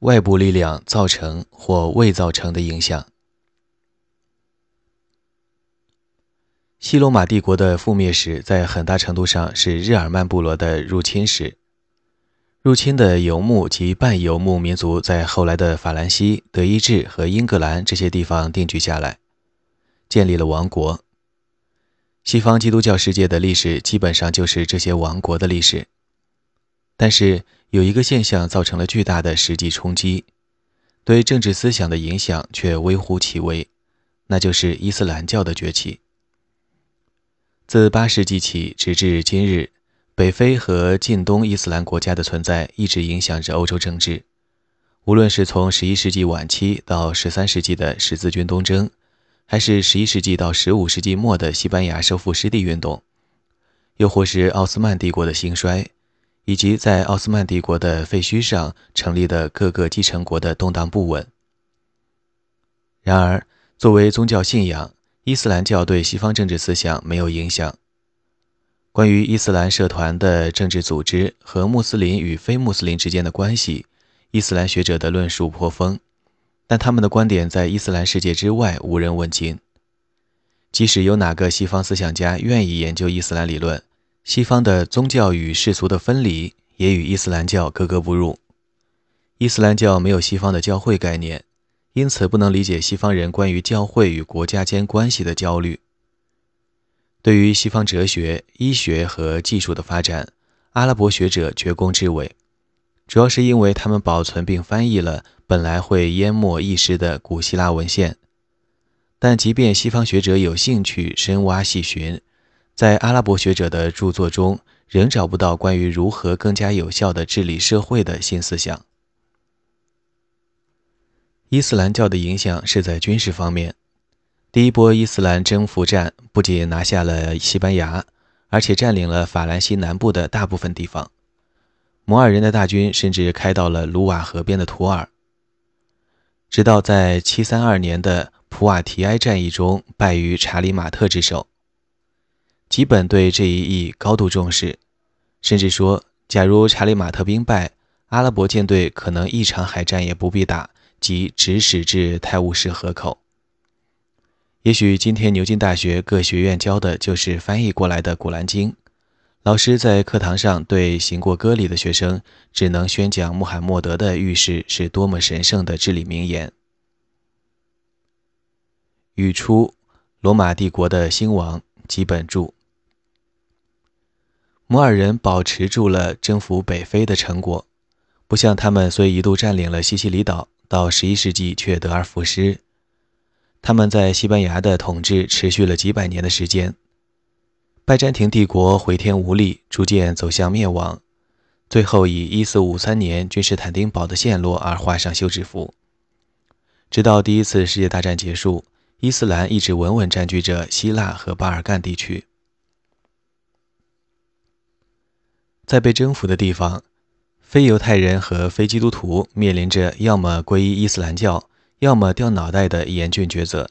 外部力量造成或未造成的影响。西罗马帝国的覆灭史在很大程度上是日耳曼部落的入侵史。入侵的游牧及半游牧民族在后来的法兰西、德意志和英格兰这些地方定居下来，建立了王国。西方基督教世界的历史基本上就是这些王国的历史。但是有一个现象造成了巨大的实际冲击，对政治思想的影响却微乎其微，那就是伊斯兰教的崛起。自八世纪起，直至今日。北非和近东伊斯兰国家的存在一直影响着欧洲政治，无论是从11世纪晚期到13世纪的十字军东征，还是11世纪到15世纪末的西班牙收复失地运动，又或是奥斯曼帝国的兴衰，以及在奥斯曼帝国的废墟上成立的各个继承国的动荡不稳。然而，作为宗教信仰，伊斯兰教对西方政治思想没有影响。关于伊斯兰社团的政治组织和穆斯林与非穆斯林之间的关系，伊斯兰学者的论述颇丰，但他们的观点在伊斯兰世界之外无人问津。即使有哪个西方思想家愿意研究伊斯兰理论，西方的宗教与世俗的分离也与伊斯兰教格格不入。伊斯兰教没有西方的教会概念，因此不能理解西方人关于教会与国家间关系的焦虑。对于西方哲学、医学和技术的发展，阿拉伯学者绝功至伟，主要是因为他们保存并翻译了本来会淹没一时的古希腊文献。但即便西方学者有兴趣深挖细寻，在阿拉伯学者的著作中仍找不到关于如何更加有效地治理社会的新思想。伊斯兰教的影响是在军事方面。第一波伊斯兰征服战不仅拿下了西班牙，而且占领了法兰西南部的大部分地方。摩尔人的大军甚至开到了卢瓦河边的图尔，直到在732年的普瓦提埃战役中败于查理马特之手。吉本对这一役高度重视，甚至说，假如查理马特兵败，阿拉伯舰队可能一场海战也不必打，即直驶至泰晤士河口。也许今天牛津大学各学院教的就是翻译过来的《古兰经》，老师在课堂上对行过割礼的学生只能宣讲穆罕默德的浴室是多么神圣的至理名言。语出：罗马帝国的兴亡，基本著。摩尔人保持住了征服北非的成果，不像他们虽一度占领了西西里岛，到十一世纪却得而复失。他们在西班牙的统治持续了几百年的时间，拜占庭帝国回天无力，逐渐走向灭亡，最后以1453年君士坦丁堡的陷落而画上休止符。直到第一次世界大战结束，伊斯兰一直稳稳占据着希腊和巴尔干地区。在被征服的地方，非犹太人和非基督徒面临着要么皈依伊斯兰教。要么掉脑袋的严峻抉择。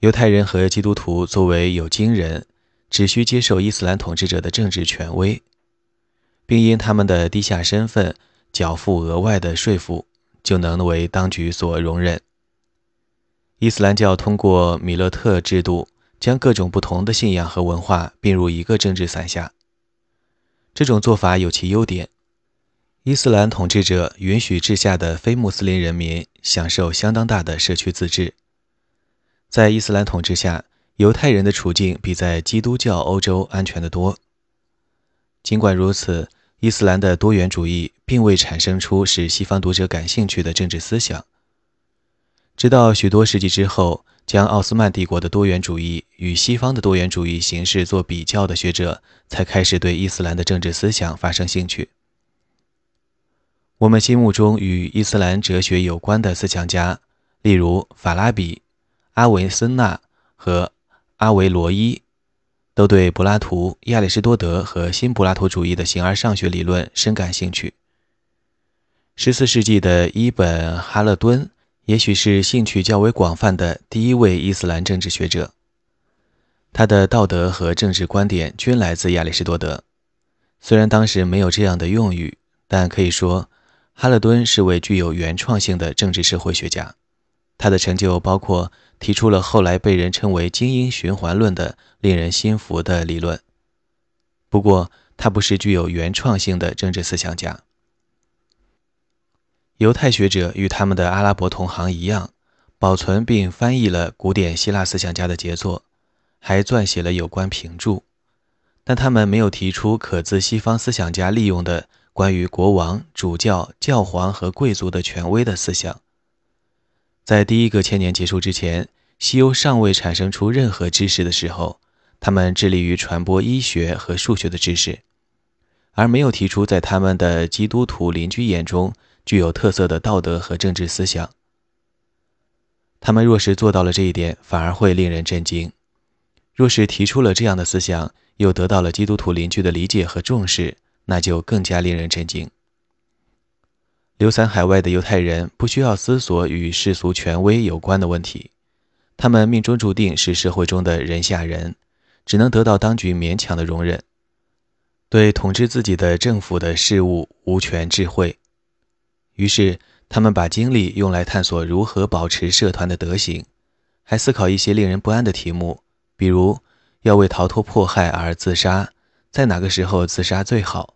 犹太人和基督徒作为有经人，只需接受伊斯兰统治者的政治权威，并因他们的低下身份缴付额外的税赋，就能为当局所容忍。伊斯兰教通过米勒特制度，将各种不同的信仰和文化并入一个政治伞下。这种做法有其优点。伊斯兰统治者允许治下的非穆斯林人民享受相当大的社区自治。在伊斯兰统治下，犹太人的处境比在基督教欧洲安全得多。尽管如此，伊斯兰的多元主义并未产生出使西方读者感兴趣的政治思想。直到许多世纪之后，将奥斯曼帝国的多元主义与西方的多元主义形式做比较的学者，才开始对伊斯兰的政治思想发生兴趣。我们心目中与伊斯兰哲学有关的思想家，例如法拉比、阿维森纳和阿维罗伊，都对柏拉图、亚里士多德和新柏拉图主义的形而上学理论深感兴趣。十四世纪的伊本·哈勒敦，也许是兴趣较为广泛的第一位伊斯兰政治学者。他的道德和政治观点均来自亚里士多德，虽然当时没有这样的用语，但可以说。哈勒敦是位具有原创性的政治社会学家，他的成就包括提出了后来被人称为“精英循环论”的令人心服的理论。不过，他不是具有原创性的政治思想家。犹太学者与他们的阿拉伯同行一样，保存并翻译了古典希腊思想家的杰作，还撰写了有关评注，但他们没有提出可自西方思想家利用的关于国王、主教、教皇和贵族的权威的思想。在第一个千年结束之前，西欧尚未产生出任何知识的时候，他们致力于传播医学和数学的知识，而没有提出在他们的基督徒邻居眼中。具有特色的道德和政治思想。他们若是做到了这一点，反而会令人震惊；若是提出了这样的思想，又得到了基督徒邻居的理解和重视，那就更加令人震惊。流散海外的犹太人不需要思索与世俗权威有关的问题，他们命中注定是社会中的人下人，只能得到当局勉强的容忍，对统治自己的政府的事物无权智慧。于是，他们把精力用来探索如何保持社团的德行，还思考一些令人不安的题目，比如要为逃脱迫害而自杀，在哪个时候自杀最好。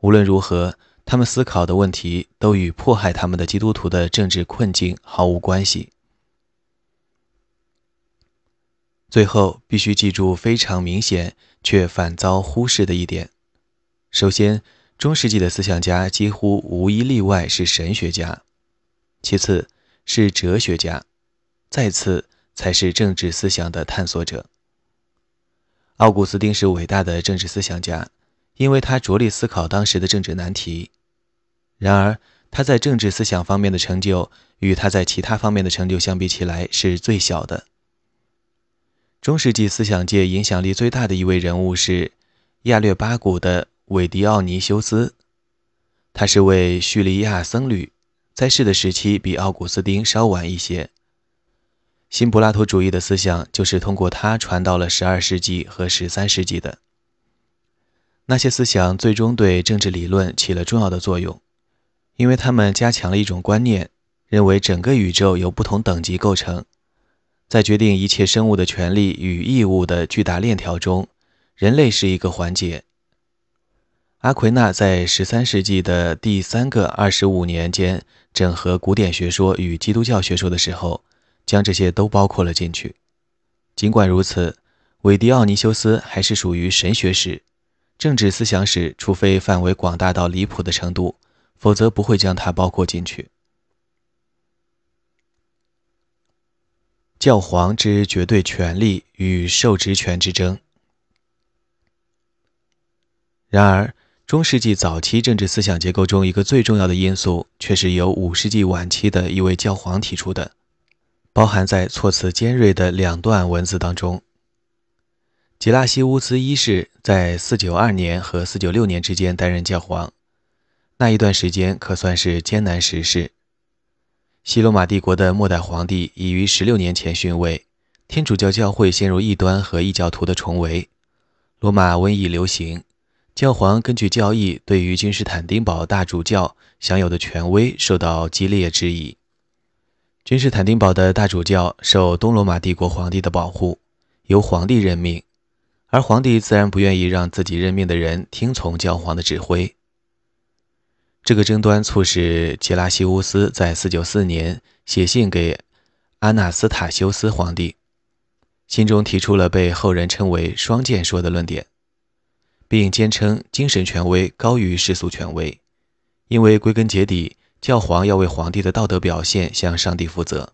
无论如何，他们思考的问题都与迫害他们的基督徒的政治困境毫无关系。最后，必须记住非常明显却反遭忽视的一点：首先。中世纪的思想家几乎无一例外是神学家，其次是哲学家，再次才是政治思想的探索者。奥古斯丁是伟大的政治思想家，因为他着力思考当时的政治难题。然而，他在政治思想方面的成就与他在其他方面的成就相比起来是最小的。中世纪思想界影响力最大的一位人物是亚略巴古的。韦迪奥尼修斯，他是位叙利亚僧侣，在世的时期比奥古斯丁稍晚一些。新柏拉图主义的思想就是通过他传到了十二世纪和十三世纪的。那些思想最终对政治理论起了重要的作用，因为他们加强了一种观念，认为整个宇宙由不同等级构成，在决定一切生物的权利与义务的巨大链条中，人类是一个环节。阿奎那在十三世纪的第三个二十五年间整合古典学说与基督教学说的时候，将这些都包括了进去。尽管如此，韦迪奥尼修斯还是属于神学史、政治思想史，除非范围广大到离谱的程度，否则不会将它包括进去。教皇之绝对权力与受职权之争。然而。中世纪早期政治思想结构中一个最重要的因素，却是由五世纪晚期的一位教皇提出的，包含在措辞尖锐的两段文字当中。吉拉西乌斯一世在492年和496年之间担任教皇，那一段时间可算是艰难时事。西罗马帝国的末代皇帝已于16年前逊位，天主教教会陷入异端和异教徒的重围，罗马瘟疫流行。教皇根据教义，对于君士坦丁堡大主教享有的权威受到激烈质疑。君士坦丁堡的大主教受东罗马帝国皇帝的保护，由皇帝任命，而皇帝自然不愿意让自己任命的人听从教皇的指挥。这个争端促使杰拉西乌斯在494年写信给阿纳斯塔修斯皇帝，信中提出了被后人称为“双剑说”的论点。并坚称精神权威高于世俗权威，因为归根结底，教皇要为皇帝的道德表现向上帝负责。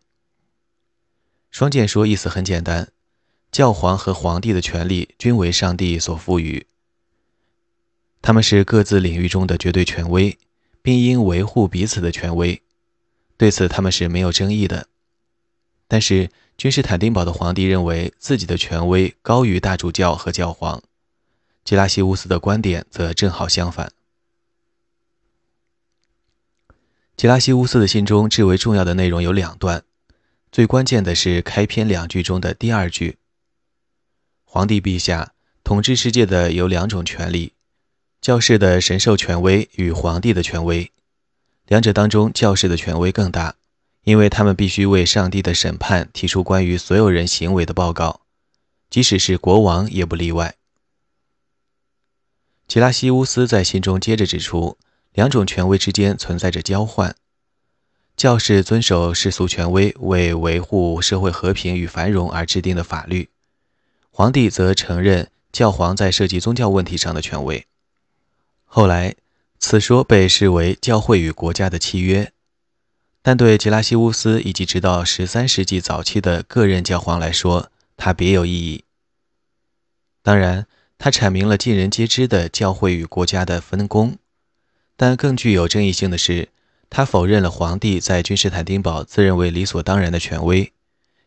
双剑说意思很简单：教皇和皇帝的权力均为上帝所赋予，他们是各自领域中的绝对权威，并应维护彼此的权威。对此，他们是没有争议的。但是，君士坦丁堡的皇帝认为自己的权威高于大主教和教皇。吉拉西乌斯的观点则正好相反。吉拉西乌斯的信中至为重要的内容有两段，最关键的是开篇两句中的第二句：“皇帝陛下，统治世界的有两种权利，教士的神授权威与皇帝的权威，两者当中，教士的权威更大，因为他们必须为上帝的审判提出关于所有人行为的报告，即使是国王也不例外。吉拉西乌斯在信中接着指出，两种权威之间存在着交换。教士遵守世俗权威为维护社会和平与繁荣而制定的法律，皇帝则承认教皇在涉及宗教问题上的权威。后来，此说被视为教会与国家的契约，但对吉拉西乌斯以及直到十三世纪早期的各任教皇来说，它别有意义。当然，他阐明了尽人皆知的教会与国家的分工，但更具有争议性的是。他否认了皇帝在君士坦丁堡自认为理所当然的权威，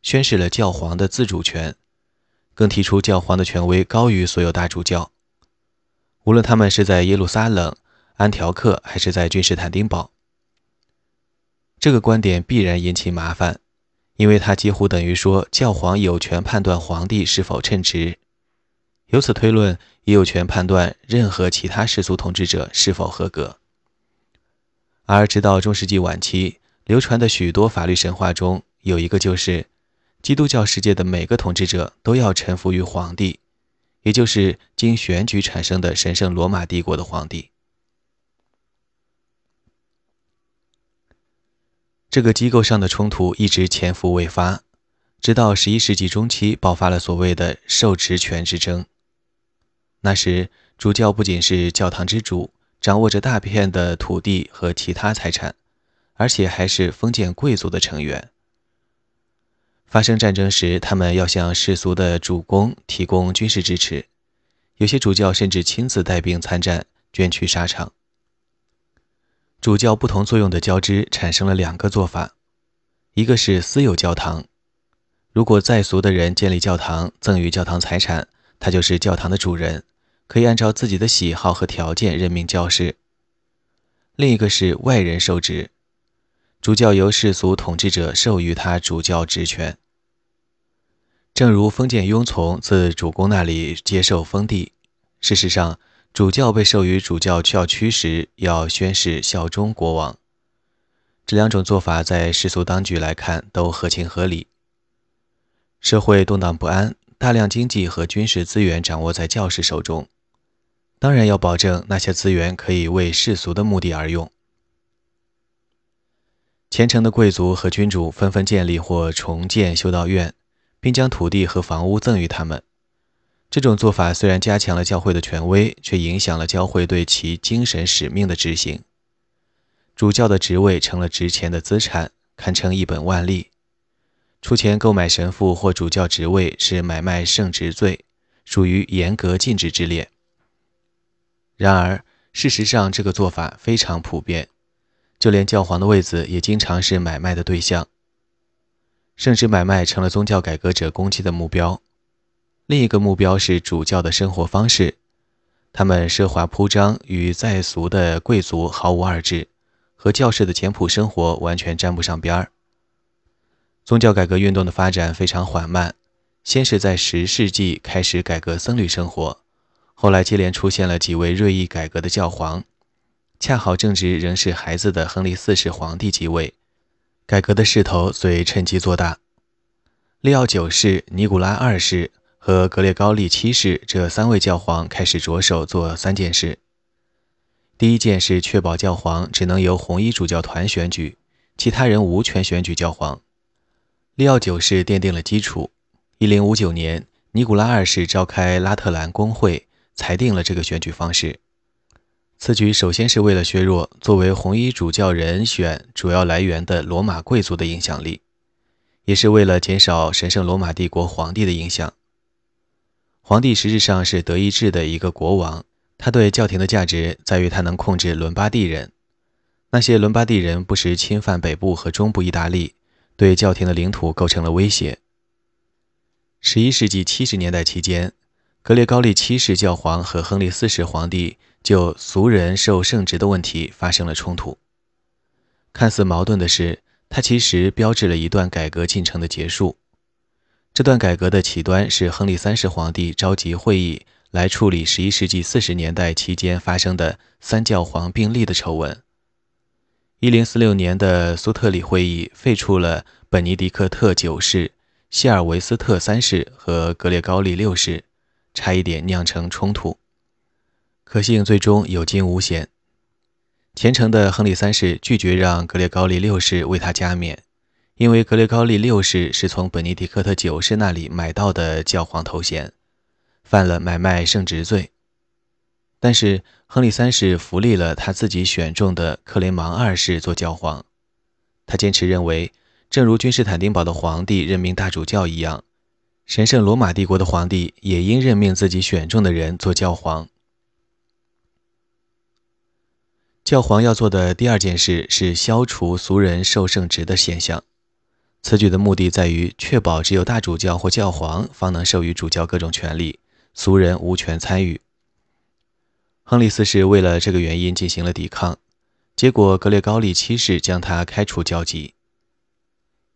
宣示了教皇的自主权，更提出教皇的权威高于所有大主教，无论他们是在耶路撒冷、安条克还是在君士坦丁堡。这个观点必然引起麻烦，因为他几乎等于说教皇有权判断皇帝是否称职，由此推论也有权判断任何其他世俗统治者是否合格。而直到中世纪晚期，流传的许多法律神话中有一个，就是基督教世界的每个统治者都要臣服于皇帝，也就是经选举产生的神圣罗马帝国的皇帝。这个机构上的冲突一直潜伏未发，直到十一世纪中期爆发了所谓的受职权之争。那时，主教不仅是教堂之主。掌握着大片的土地和其他财产，而且还是封建贵族的成员。发生战争时，他们要向世俗的主公提供军事支持，有些主教甚至亲自带兵参战，捐躯沙场。主教不同作用的交织产生了两个做法：一个是私有教堂，如果在俗的人建立教堂，赠予教堂财产，他就是教堂的主人。可以按照自己的喜好和条件任命教师。另一个是外人受职，主教由世俗统治者授予他主教职权。正如封建庸从自主公那里接受封地，事实上，主教被授予主教教区时要宣誓效忠国王。这两种做法在世俗当局来看都合情合理。社会动荡不安，大量经济和军事资源掌握在教士手中。当然要保证那些资源可以为世俗的目的而用。虔诚的贵族和君主纷纷建立或重建修道院，并将土地和房屋赠予他们。这种做法虽然加强了教会的权威，却影响了教会对其精神使命的执行。主教的职位成了值钱的资产，堪称一本万利。出钱购买神父或主教职位是买卖圣职罪，属于严格禁止之列。然而，事实上，这个做法非常普遍，就连教皇的位子也经常是买卖的对象。圣旨买卖成了宗教改革者攻击的目标。另一个目标是主教的生活方式，他们奢华铺张，与在俗的贵族毫无二致，和教士的简朴生活完全沾不上边儿。宗教改革运动的发展非常缓慢，先是在十世纪开始改革僧侣生活。后来接连出现了几位锐意改革的教皇，恰好正值仍是孩子的亨利四世皇帝即位，改革的势头遂趁机做大。利奥九世、尼古拉二世和格列高利七世这三位教皇开始着手做三件事：第一件是确保教皇只能由红衣主教团选举，其他人无权选举教皇。利奥九世奠定了基础。一零五九年，尼古拉二世召开拉特兰公会。裁定了这个选举方式。此举首先是为了削弱作为红衣主教人选主要来源的罗马贵族的影响力，也是为了减少神圣罗马帝国皇帝的影响。皇帝实质上是德意志的一个国王，他对教廷的价值在于他能控制伦巴第人。那些伦巴第人不时侵犯北部和中部意大利，对教廷的领土构成了威胁。十一世纪七十年代期间。格列高利七世教皇和亨利四世皇帝就俗人受圣职的问题发生了冲突。看似矛盾的是，它其实标志了一段改革进程的结束。这段改革的起端是亨利三世皇帝召集会议来处理十一世纪四十年代期间发生的三教皇并立的丑闻。一零四六年的苏特里会议废除了本尼迪克特九世、希尔维斯特三世和格列高利六世，差一点酿成冲突。可幸最终有惊无险。虔诚的亨利三世拒绝让格列高利六世为他加冕，因为格列高利六世是从本尼迪克特九世那里买到的教皇头衔，犯了买卖圣职罪。但是亨利三世扶立了他自己选中的克雷芒二世做教皇。他坚持认为，正如君士坦丁堡的皇帝任命大主教一样，神圣罗马帝国的皇帝也应任命自己选中的人做教皇。教皇要做的第二件事是消除俗人受圣职的现象。此举的目的在于确保只有大主教或教皇方能授予主教各种权利，俗人无权参与。亨利四世为了这个原因进行了抵抗，结果格列高利七世将他开除教籍。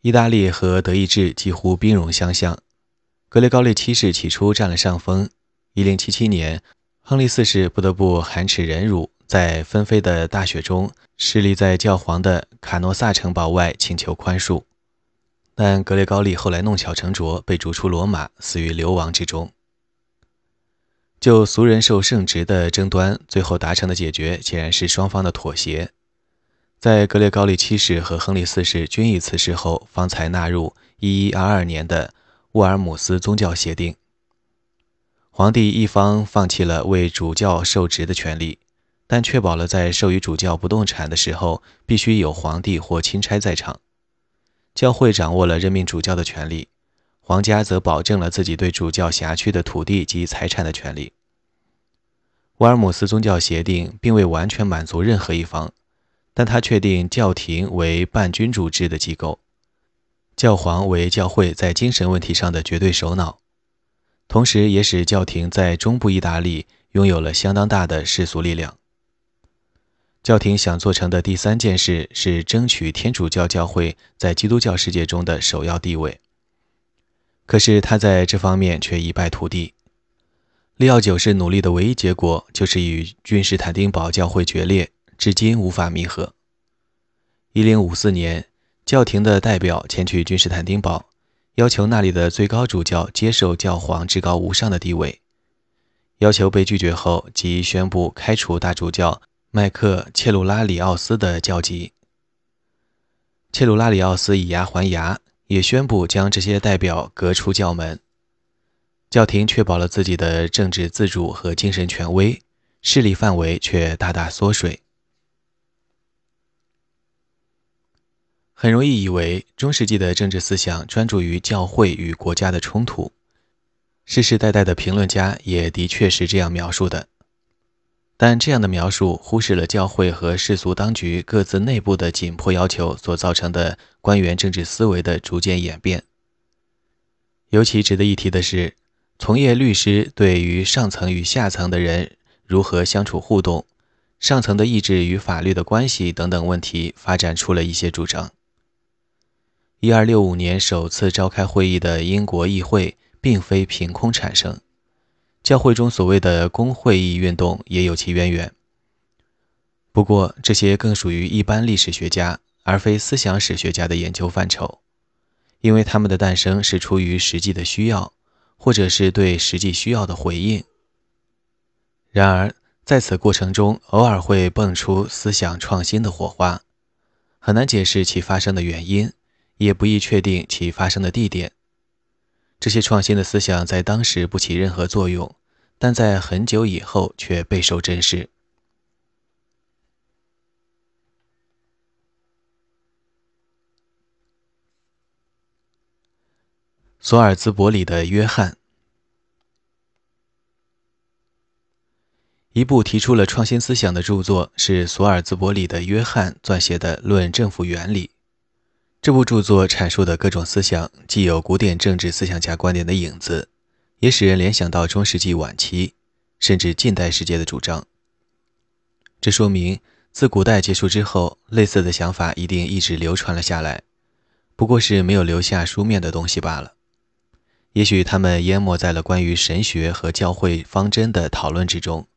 意大利和德意志几乎兵戎相向，格列高利七世起初占了上风。1077年，亨利四世不得不含耻忍辱。在纷飞的大雪中，势立在教皇的卡诺萨城堡外请求宽恕，但格列高利后来弄巧成拙，被逐出罗马，死于流亡之中。就俗人受圣职的争端，最后达成的解决显然是双方的妥协。在格列高利七世和亨利四世均已辞世后，方才纳入1122年的沃尔姆斯宗教协定。皇帝一方放弃了为主教受职的权利。但确保了在授予主教不动产的时候，必须有皇帝或钦差在场。教会掌握了任命主教的权利，皇家则保证了自己对主教辖区的土地及财产的权利。沃尔姆斯宗教协定并未完全满足任何一方，但他确定教廷为半君主制的机构，教皇为教会在精神问题上的绝对首脑，同时也使教廷在中部意大利拥有了相当大的世俗力量。教廷想做成的第三件事是争取天主教教会在基督教世界中的首要地位。可是他在这方面却一败涂地。利奥九世努力的唯一结果就是与君士坦丁堡教会决裂，至今无法弥合。一零五四年，教廷的代表前去君士坦丁堡，要求那里的最高主教接受教皇至高无上的地位。要求被拒绝后，即宣布开除大主教。麦克切鲁拉里奥斯的教籍，切鲁拉里奥斯以牙还牙，也宣布将这些代表革出教门。教廷确保了自己的政治自主和精神权威，势力范围却大大缩水。很容易以为中世纪的政治思想专注于教会与国家的冲突，世世代代的评论家也的确是这样描述的。但这样的描述忽视了教会和世俗当局各自内部的紧迫要求所造成的官员政治思维的逐渐演变。尤其值得一提的是，从业律师对于上层与下层的人如何相处互动、上层的意志与法律的关系等等问题，发展出了一些主张。一二六五年首次召开会议的英国议会，并非凭空产生。教会中所谓的公会议运动也有其渊源，不过这些更属于一般历史学家而非思想史学家的研究范畴，因为他们的诞生是出于实际的需要，或者是对实际需要的回应。然而，在此过程中偶尔会蹦出思想创新的火花，很难解释其发生的原因，也不易确定其发生的地点。这些创新的思想在当时不起任何作用，但在很久以后却备受珍视。索尔兹伯里的约翰，一部提出了创新思想的著作是索尔兹伯里的约翰撰写的《论政府原理》。这部著作阐述的各种思想，既有古典政治思想家观点的影子，也使人联想到中世纪晚期甚至近代世界的主张。这说明，自古代结束之后，类似的想法一定一直流传了下来，不过是没有留下书面的东西罢了。也许他们淹没在了关于神学和教会方针的讨论之中，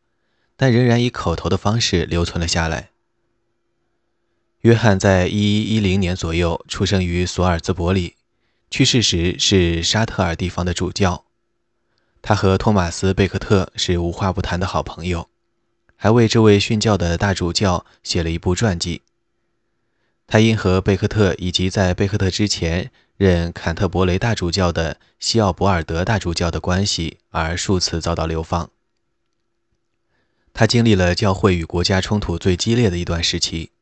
但仍然以口头的方式留存了下来。约翰在1110年左右出生于索尔兹伯里，去世时是沙特尔地方的主教。他和托马斯·贝克特是无话不谈的好朋友，还为这位殉教的大主教写了一部传记。他因和贝克特以及在贝克特之前任坎特伯雷大主教的西奥博尔德大主教的关系而数次遭到流放。他经历了教会与国家冲突最激烈的一段时期，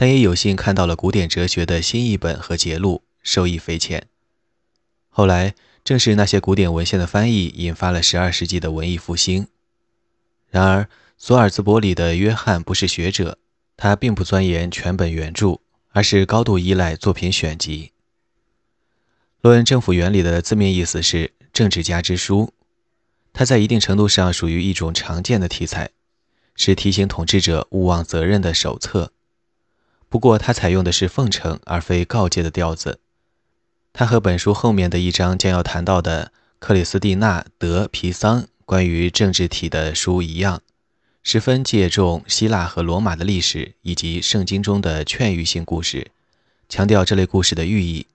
但也有幸看到了古典哲学的新译本和节录，受益匪浅。后来，正是那些古典文献的翻译引发了12世纪的文艺复兴。然而，索尔兹伯里的约翰不是学者，他并不钻研全本原著。而是高度依赖作品选集。论政府原理的字面意思是“政治家之书”，它在一定程度上属于一种常见的题材，是提醒统治者勿忘责任的手册。不过，它采用的是奉承而非告诫的调子。它和本书后面的一章将要谈到的克里斯蒂娜·德·皮桑关于政治体的书一样。十分借重希腊和罗马的历史以及圣经中的劝喻性故事，强调这类故事的寓意。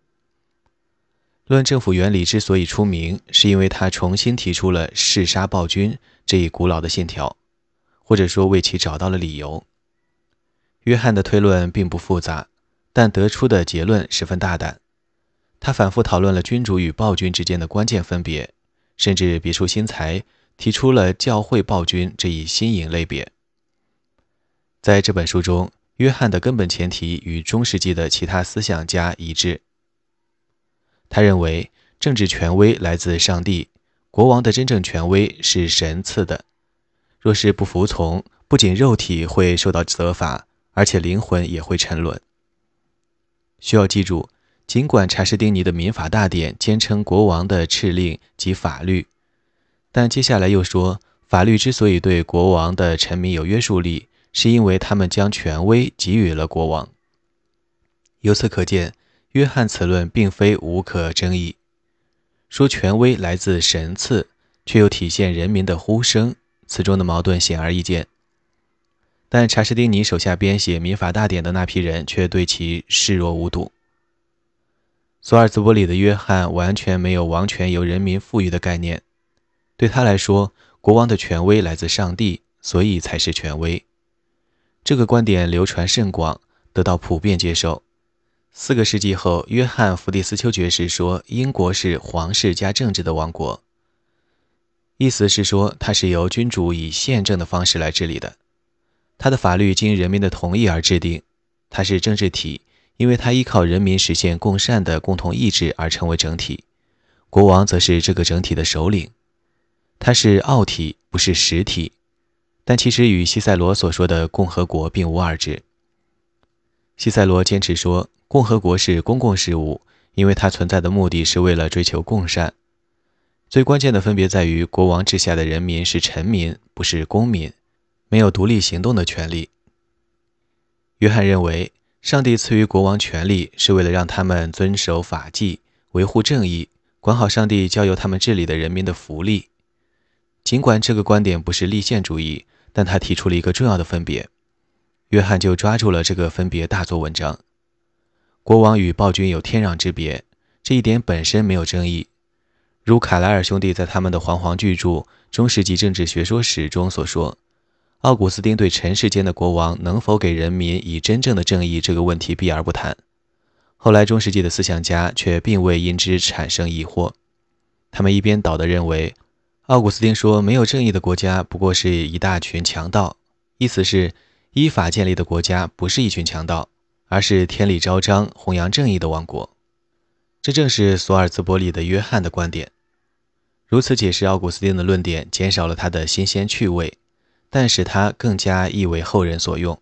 论政府原理之所以出名，是因为他重新提出了弑杀暴君这一古老的信条，或者说为其找到了理由。约翰的推论并不复杂，但得出的结论十分大胆。他反复讨论了君主与暴君之间的关键分别，甚至别出心裁。提出了教会暴君这一新颖类别。在这本书中，约翰的根本前提与中世纪的其他思想家一致。他认为，政治权威来自上帝，国王的真正权威是神赐的。若是不服从，不仅肉体会受到责罚，而且灵魂也会沉沦。需要记住，尽管查士丁尼的民法大典坚称国王的敕令及法律。但接下来又说，法律之所以对国王的臣民有约束力，是因为他们将权威给予了国王。由此可见，约翰此论并非无可争议。说权威来自神赐，却又体现人民的呼声，此中的矛盾显而易见。但查士丁尼手下编写民法大典的那批人却对其视若无睹。索尔兹伯里的约翰完全没有王权由人民赋予的概念。对他来说，国王的权威来自上帝，所以才是权威。这个观点流传甚广，得到普遍接受。四个世纪后，约翰·弗蒂斯丘爵士说：“英国是皇室加政治的王国。”意思是说，它是由君主以宪政的方式来治理的。他的法律经人民的同意而制定，它是政治体，因为它依靠人民实现共善的共同意志而成为整体。国王则是这个整体的首领。它是奥体，不是实体，但其实与西塞罗所说的共和国并无二致。西塞罗坚持说，共和国是公共事务，因为它存在的目的是为了追求共善。最关键的分别在于，国王治下的人民是臣民，不是公民，没有独立行动的权利。约翰认为，上帝赐予国王权力，是为了让他们遵守法纪，维护正义，管好上帝交由他们治理的人民的福利。尽管这个观点不是立宪主义，但他提出了一个重要的分别。约翰就抓住了这个分别，大做文章。国王与暴君有天壤之别，这一点本身没有争议。如卡莱尔兄弟在他们的煌煌巨著《中世纪政治学说史》中所说，奥古斯丁对尘世间的国王能否给人民以真正的正义这个问题避而不谈。后来中世纪的思想家却并未因之产生疑惑，他们一边倒地认为。奥古斯丁说：“没有正义的国家不过是一大群强盗。”意思是，依法建立的国家不是一群强盗，而是天理昭彰、弘扬正义的王国。这正是索尔兹伯里的约翰的观点。如此解释奥古斯丁的论点，减少了他的新鲜趣味，但使他更加易为后人所用。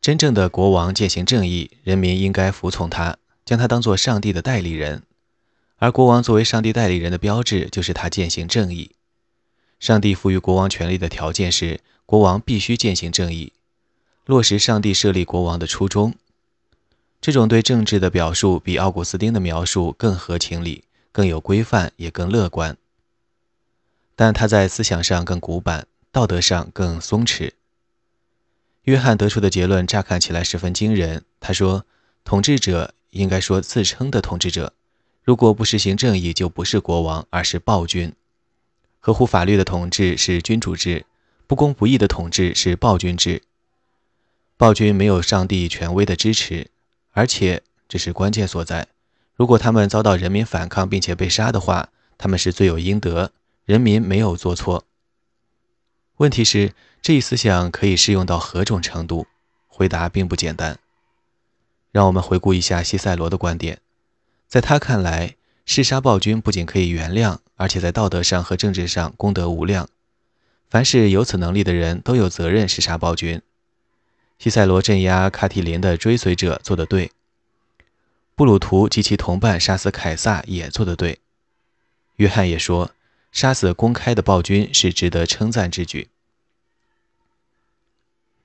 真正的国王践行正义，人民应该服从他，将他当作上帝的代理人。而国王作为上帝代理人的标志，就是他践行正义。上帝赋予国王权力的条件是，国王必须践行正义，落实上帝设立国王的初衷。这种对政治的表述比奥古斯丁的描述更合情理、更有规范，也更乐观。但他在思想上更古板，道德上更松弛。约翰得出的结论乍看起来十分惊人。他说：“统治者应该说自称的统治者，如果不实行正义，就不是国王，而是暴君。合乎法律的统治是君主制，不公不义的统治是暴君制。暴君没有上帝权威的支持，而且这是关键所在。如果他们遭到人民反抗并且被杀的话，他们是罪有应得，人民没有做错。问题是。”这一思想可以适用到何种程度？回答并不简单。让我们回顾一下西塞罗的观点。在他看来，弑杀暴君不仅可以原谅，而且在道德上和政治上功德无量。凡是有此能力的人都有责任弑杀暴君。西塞罗镇压卡提林的追随者做得对，布鲁图及其同伴杀死凯撒也做得对。约翰也说，杀死公开的暴君是值得称赞之举。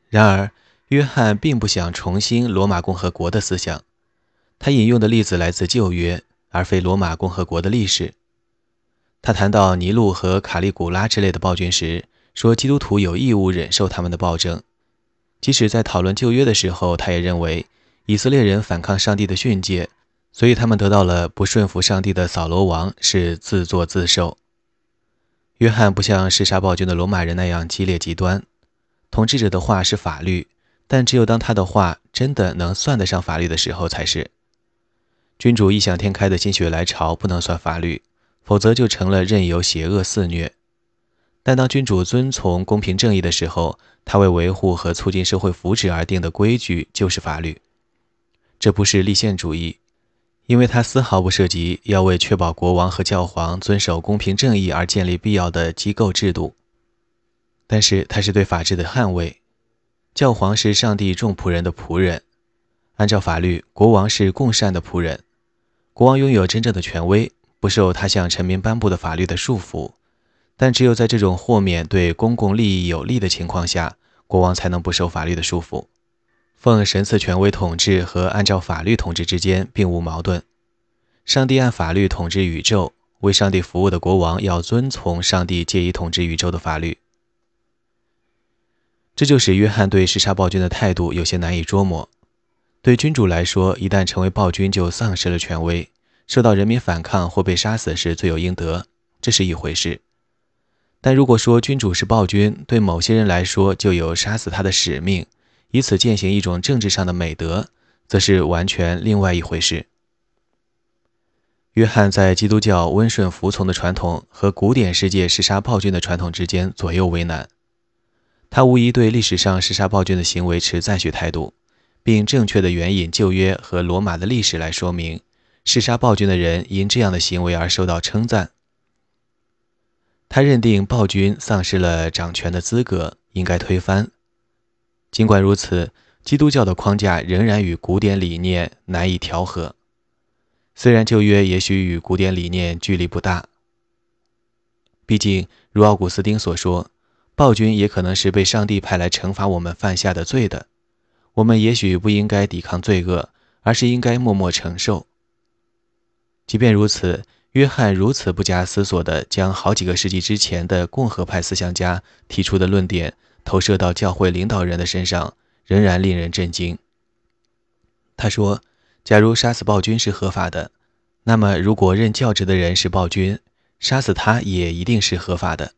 然而，约翰并不想重新罗马共和国的思想。他引用的例子来自旧约，而非罗马共和国的历史。他谈到尼禄和卡利古拉之类的暴君时，说基督徒有义务忍受他们的暴政。即使在讨论旧约的时候，他也认为以色列人反抗上帝的训诫，所以他们得到了不顺服上帝的扫罗王是自作自受。约翰不像弑杀暴君的罗马人那样激烈极端。统治者的话是法律，但只有当他的话真的能算得上法律的时候才是。君主异想天开的心血来潮不能算法律，否则就成了任由邪恶肆虐。但当君主遵从公平正义的时候，他为维护和促进社会福祉而定的规矩就是法律。这不是立宪主义，因为它丝毫不涉及要为确保国王和教皇遵守公平正义而建立必要的机构制度。但是，他是对法治的捍卫。教皇是上帝众仆人的仆人，按照法律，国王是共善的仆人。国王拥有真正的权威，不受他向臣民颁布的法律的束缚。但只有在这种豁免对公共利益有利的情况下，国王才能不受法律的束缚。奉神赐权威统治和按照法律统治之间并无矛盾。上帝按法律统治宇宙，为上帝服务的国王要遵从上帝借以统治宇宙的法律。这就使约翰对弑杀暴君的态度有些难以捉摸。对君主来说，一旦成为暴君，就丧失了权威，受到人民反抗或被杀死是罪有应得，这是一回事。但如果说君主是暴君，对某些人来说就有杀死他的使命，以此践行一种政治上的美德，则是完全另外一回事。约翰在基督教温顺服从的传统和古典世界弑杀暴君的传统之间左右为难。他无疑对历史上弑杀暴君的行为持赞许态度，并正确的援引旧约和罗马的历史来说明，弑杀暴君的人因这样的行为而受到称赞。他认定暴君丧失了掌权的资格，应该推翻。尽管如此，基督教的框架仍然与古典理念难以调和。虽然旧约也许与古典理念距离不大，毕竟如奥古斯丁所说。暴君也可能是被上帝派来惩罚我们犯下的罪的，我们也许不应该抵抗罪恶，而是应该默默承受。即便如此，约翰如此不加思索地将好几个世纪之前的共和派思想家提出的论点投射到教会领导人的身上，仍然令人震惊。他说：“假如杀死暴君是合法的，那么如果任教职的人是暴君，杀死他也一定是合法的。”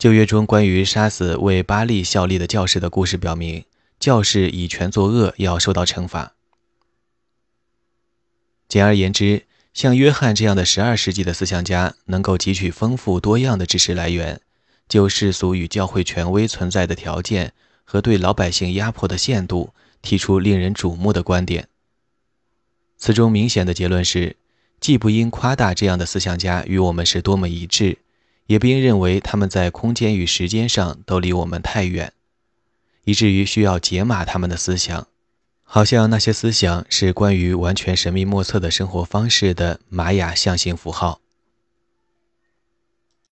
旧约中关于杀死为巴利效力的教士的故事表明，教士以权作恶要受到惩罚。简而言之，像约翰这样的十二世纪的思想家，能够汲取丰富多样的知识来源，就世俗与教会权威存在的条件和对老百姓压迫的限度，提出令人瞩目的观点。此中明显的结论是，既不应夸大这样的思想家与我们是多么一致。也不应认为他们在空间与时间上都离我们太远，以至于需要解码他们的思想，好像那些思想是关于完全神秘莫测的生活方式的玛雅象形符号。